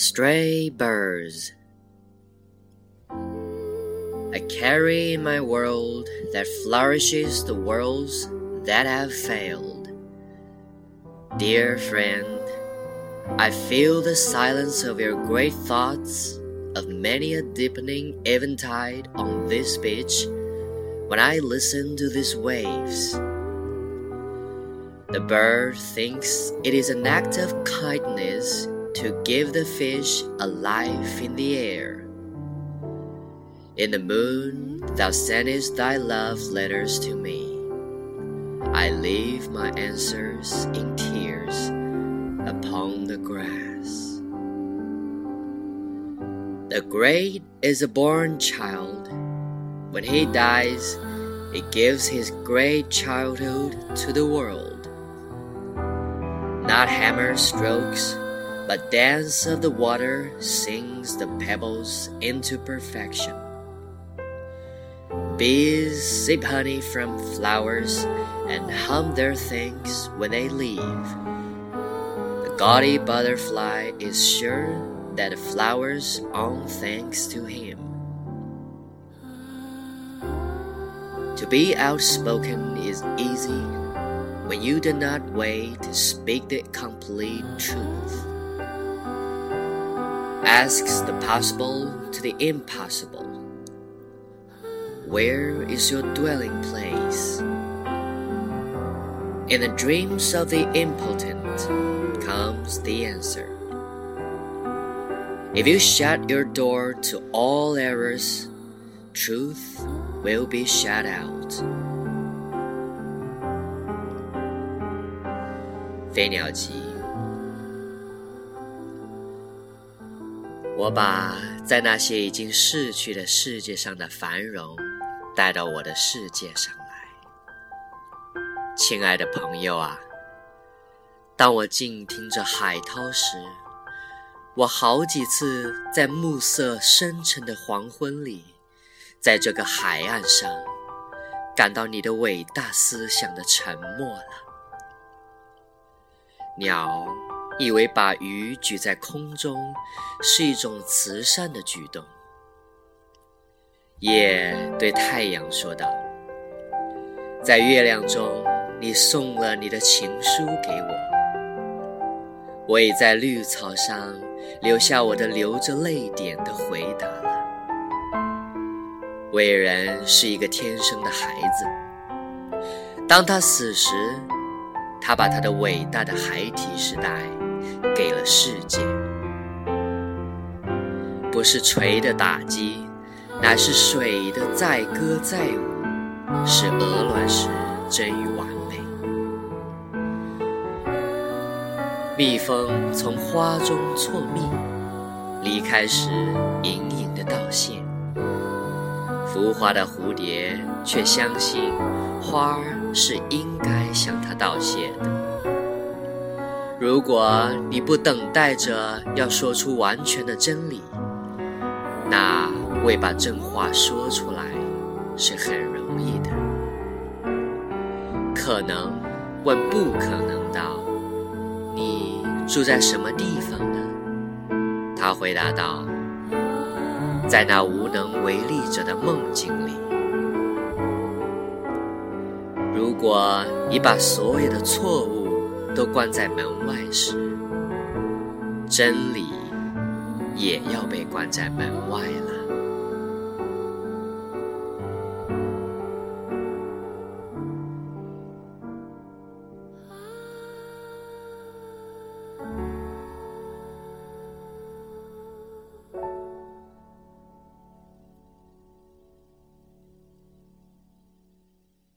Stray birds. I carry in my world that flourishes the worlds that have failed. Dear friend, I feel the silence of your great thoughts of many a deepening eventide on this beach when I listen to these waves. The bird thinks it is an act of kindness to give the fish a life in the air. In the moon, thou sendest thy love letters to me. I leave my answers in tears upon the grass. The great is a born child. When he dies, he gives his great childhood to the world not hammer strokes, but dance of the water sings the pebbles into perfection. Bees sip honey from flowers and hum their thanks when they leave. The gaudy butterfly is sure that the flowers own thanks to him. To be outspoken is easy when you do not wait to speak the complete truth Asks the possible to the impossible. Where is your dwelling place? In the dreams of the impotent comes the answer. If you shut your door to all errors, truth will be shut out. 飞鸟集， 我把在那些已经逝去的世界上的繁荣带到我的世界上来。亲爱的朋友啊，当我静听着海涛时，我好几次在暮色深沉的黄昏里，在这个海岸上，感到你的伟大思想的沉默了。鸟以为把鱼举在空中是一种慈善的举动。夜对太阳说道：“在月亮中，你送了你的情书给我，我已在绿草上留下我的流着泪点的回答了。伟人是一个天生的孩子，当他死时。”他把他的伟大的孩提时代给了世界，不是锤的打击，乃是水的载歌载舞，使鹅卵石臻于完美。蜜蜂从花中错蜜，离开时隐隐的道谢。浮华的蝴蝶却相信花儿。是应该向他道谢的。如果你不等待着要说出完全的真理，那未把真话说出来是很容易的。可能问不可能道：“你住在什么地方呢？”他回答道：“在那无能为力者的梦境里。”果你把所有的错误都关在门外时，真理也要被关在门外了。